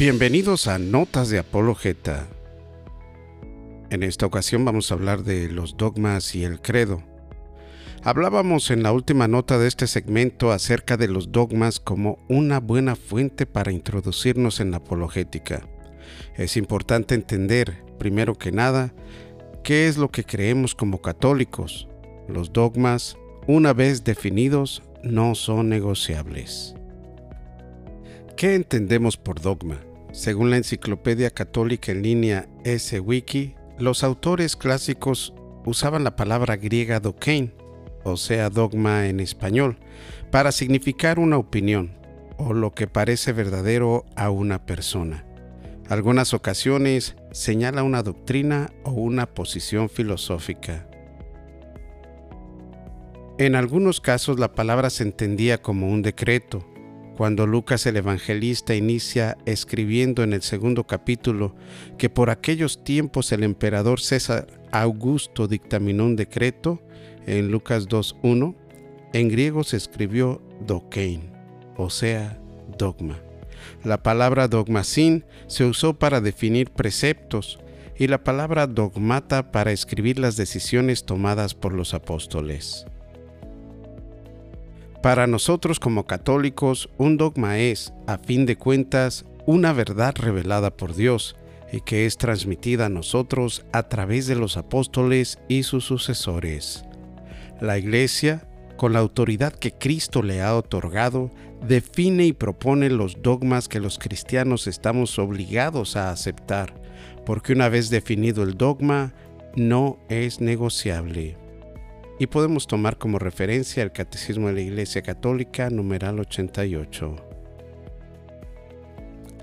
Bienvenidos a Notas de Apologeta. En esta ocasión vamos a hablar de los dogmas y el credo. Hablábamos en la última nota de este segmento acerca de los dogmas como una buena fuente para introducirnos en la apologética. Es importante entender, primero que nada, qué es lo que creemos como católicos. Los dogmas, una vez definidos, no son negociables. ¿Qué entendemos por dogma? Según la Enciclopedia Católica en línea S-Wiki, los autores clásicos usaban la palabra griega dokein, o sea, dogma en español, para significar una opinión o lo que parece verdadero a una persona. Algunas ocasiones señala una doctrina o una posición filosófica. En algunos casos la palabra se entendía como un decreto, cuando Lucas el evangelista inicia escribiendo en el segundo capítulo que por aquellos tiempos el emperador César Augusto dictaminó un decreto, en Lucas 2.1, en griego se escribió dokein, o sea, dogma. La palabra dogmasin se usó para definir preceptos y la palabra dogmata para escribir las decisiones tomadas por los apóstoles. Para nosotros como católicos, un dogma es, a fin de cuentas, una verdad revelada por Dios y que es transmitida a nosotros a través de los apóstoles y sus sucesores. La Iglesia, con la autoridad que Cristo le ha otorgado, define y propone los dogmas que los cristianos estamos obligados a aceptar, porque una vez definido el dogma, no es negociable y podemos tomar como referencia el Catecismo de la Iglesia Católica, numeral 88.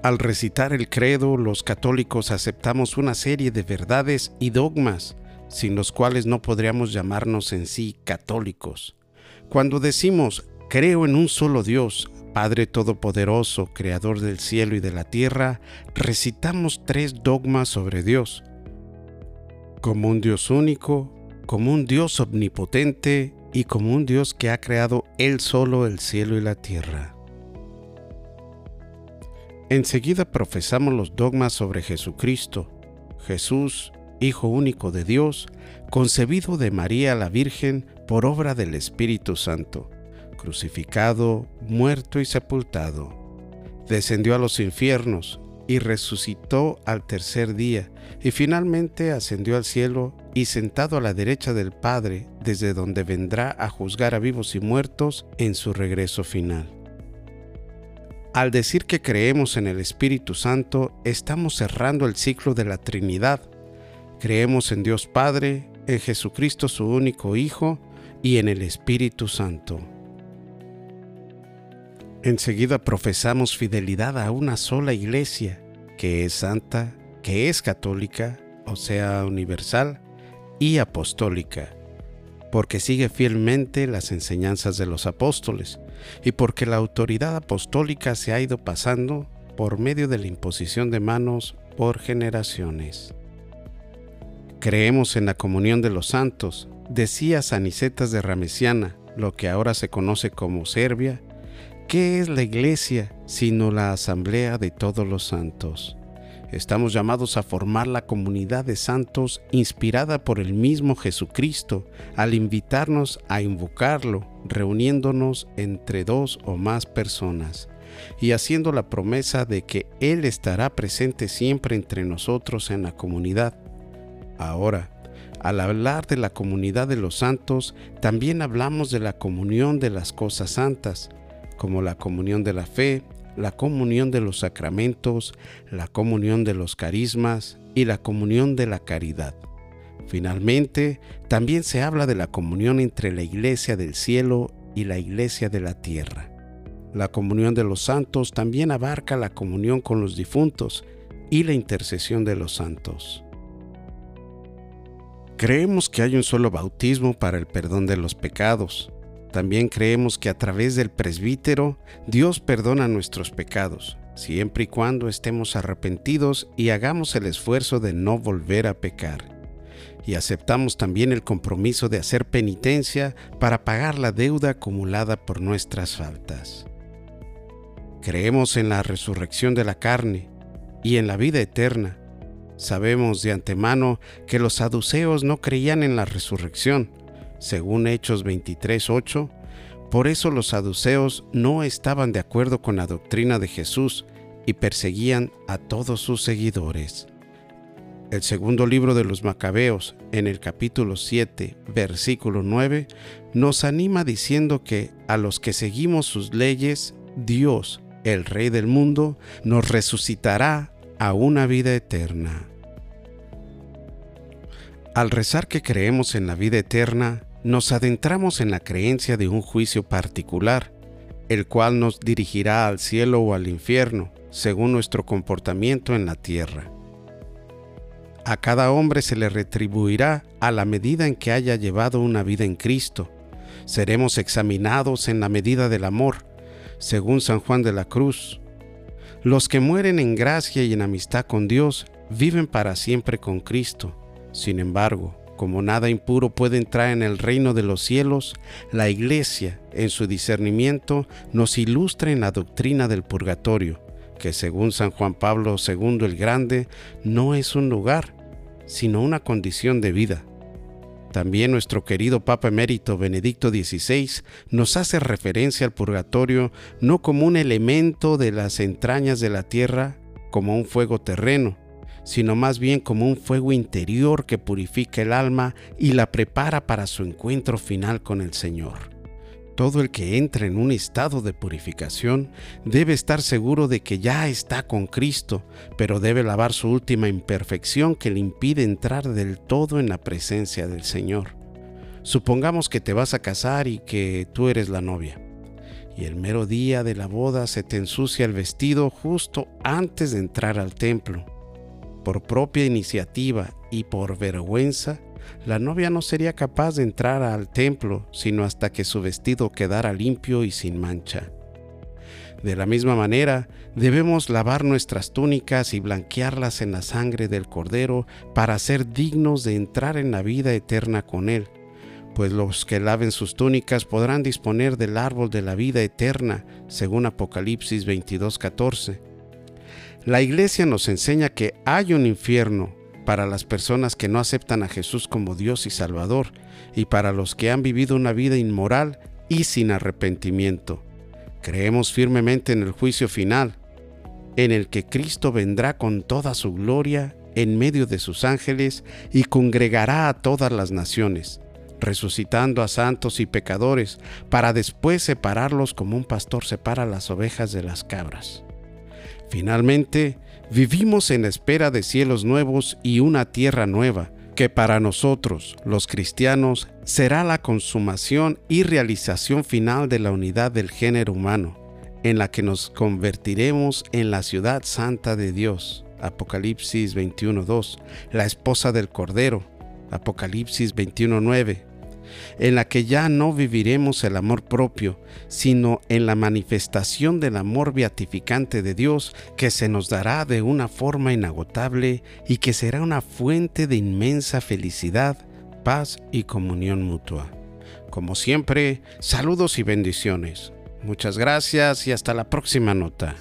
Al recitar el credo, los católicos aceptamos una serie de verdades y dogmas, sin los cuales no podríamos llamarnos en sí católicos. Cuando decimos, creo en un solo Dios, Padre Todopoderoso, Creador del cielo y de la tierra, recitamos tres dogmas sobre Dios. Como un Dios único, como un Dios omnipotente y como un Dios que ha creado Él solo el cielo y la tierra. Enseguida profesamos los dogmas sobre Jesucristo, Jesús, Hijo único de Dios, concebido de María la Virgen por obra del Espíritu Santo, crucificado, muerto y sepultado. Descendió a los infiernos, y resucitó al tercer día, y finalmente ascendió al cielo y sentado a la derecha del Padre, desde donde vendrá a juzgar a vivos y muertos en su regreso final. Al decir que creemos en el Espíritu Santo, estamos cerrando el ciclo de la Trinidad. Creemos en Dios Padre, en Jesucristo su único Hijo y en el Espíritu Santo. Enseguida profesamos fidelidad a una sola iglesia, que es santa, que es católica, o sea, universal, y apostólica, porque sigue fielmente las enseñanzas de los apóstoles, y porque la autoridad apostólica se ha ido pasando por medio de la imposición de manos por generaciones. Creemos en la comunión de los santos, decía Sanicetas de Ramesiana, lo que ahora se conoce como Serbia, ¿Qué es la iglesia sino la asamblea de todos los santos? Estamos llamados a formar la comunidad de santos inspirada por el mismo Jesucristo al invitarnos a invocarlo, reuniéndonos entre dos o más personas y haciendo la promesa de que Él estará presente siempre entre nosotros en la comunidad. Ahora, al hablar de la comunidad de los santos, también hablamos de la comunión de las cosas santas, como la comunión de la fe, la comunión de los sacramentos, la comunión de los carismas y la comunión de la caridad. Finalmente, también se habla de la comunión entre la iglesia del cielo y la iglesia de la tierra. La comunión de los santos también abarca la comunión con los difuntos y la intercesión de los santos. Creemos que hay un solo bautismo para el perdón de los pecados, también creemos que a través del presbítero Dios perdona nuestros pecados, siempre y cuando estemos arrepentidos y hagamos el esfuerzo de no volver a pecar. Y aceptamos también el compromiso de hacer penitencia para pagar la deuda acumulada por nuestras faltas. Creemos en la resurrección de la carne, y en la vida eterna. Sabemos de antemano que los saduceos no creían en la resurrección, según Hechos 23:8. Por eso los saduceos no estaban de acuerdo con la doctrina de Jesús y perseguían a todos sus seguidores. El segundo libro de los Macabeos, en el capítulo 7, versículo 9, nos anima diciendo que a los que seguimos sus leyes, Dios, el Rey del mundo, nos resucitará a una vida eterna. Al rezar que creemos en la vida eterna, nos adentramos en la creencia de un juicio particular, el cual nos dirigirá al cielo o al infierno, según nuestro comportamiento en la tierra. A cada hombre se le retribuirá a la medida en que haya llevado una vida en Cristo. Seremos examinados en la medida del amor, según San Juan de la Cruz. Los que mueren en gracia y en amistad con Dios viven para siempre con Cristo. Sin embargo, como nada impuro puede entrar en el reino de los cielos, la Iglesia, en su discernimiento, nos ilustra en la doctrina del purgatorio, que según San Juan Pablo II el Grande, no es un lugar, sino una condición de vida. También nuestro querido Papa Emérito Benedicto XVI nos hace referencia al purgatorio no como un elemento de las entrañas de la tierra, como un fuego terreno, sino más bien como un fuego interior que purifica el alma y la prepara para su encuentro final con el Señor. Todo el que entra en un estado de purificación debe estar seguro de que ya está con Cristo, pero debe lavar su última imperfección que le impide entrar del todo en la presencia del Señor. Supongamos que te vas a casar y que tú eres la novia, y el mero día de la boda se te ensucia el vestido justo antes de entrar al templo. Por propia iniciativa y por vergüenza, la novia no sería capaz de entrar al templo sino hasta que su vestido quedara limpio y sin mancha. De la misma manera, debemos lavar nuestras túnicas y blanquearlas en la sangre del Cordero para ser dignos de entrar en la vida eterna con Él, pues los que laven sus túnicas podrán disponer del árbol de la vida eterna, según Apocalipsis 22:14. La Iglesia nos enseña que hay un infierno para las personas que no aceptan a Jesús como Dios y Salvador, y para los que han vivido una vida inmoral y sin arrepentimiento. Creemos firmemente en el juicio final, en el que Cristo vendrá con toda su gloria en medio de sus ángeles y congregará a todas las naciones, resucitando a santos y pecadores, para después separarlos como un pastor separa las ovejas de las cabras. Finalmente, vivimos en espera de cielos nuevos y una tierra nueva, que para nosotros, los cristianos, será la consumación y realización final de la unidad del género humano, en la que nos convertiremos en la ciudad santa de Dios. Apocalipsis 21.2, la esposa del Cordero. Apocalipsis 21.9, en la que ya no viviremos el amor propio, sino en la manifestación del amor beatificante de Dios que se nos dará de una forma inagotable y que será una fuente de inmensa felicidad, paz y comunión mutua. Como siempre, saludos y bendiciones. Muchas gracias y hasta la próxima nota.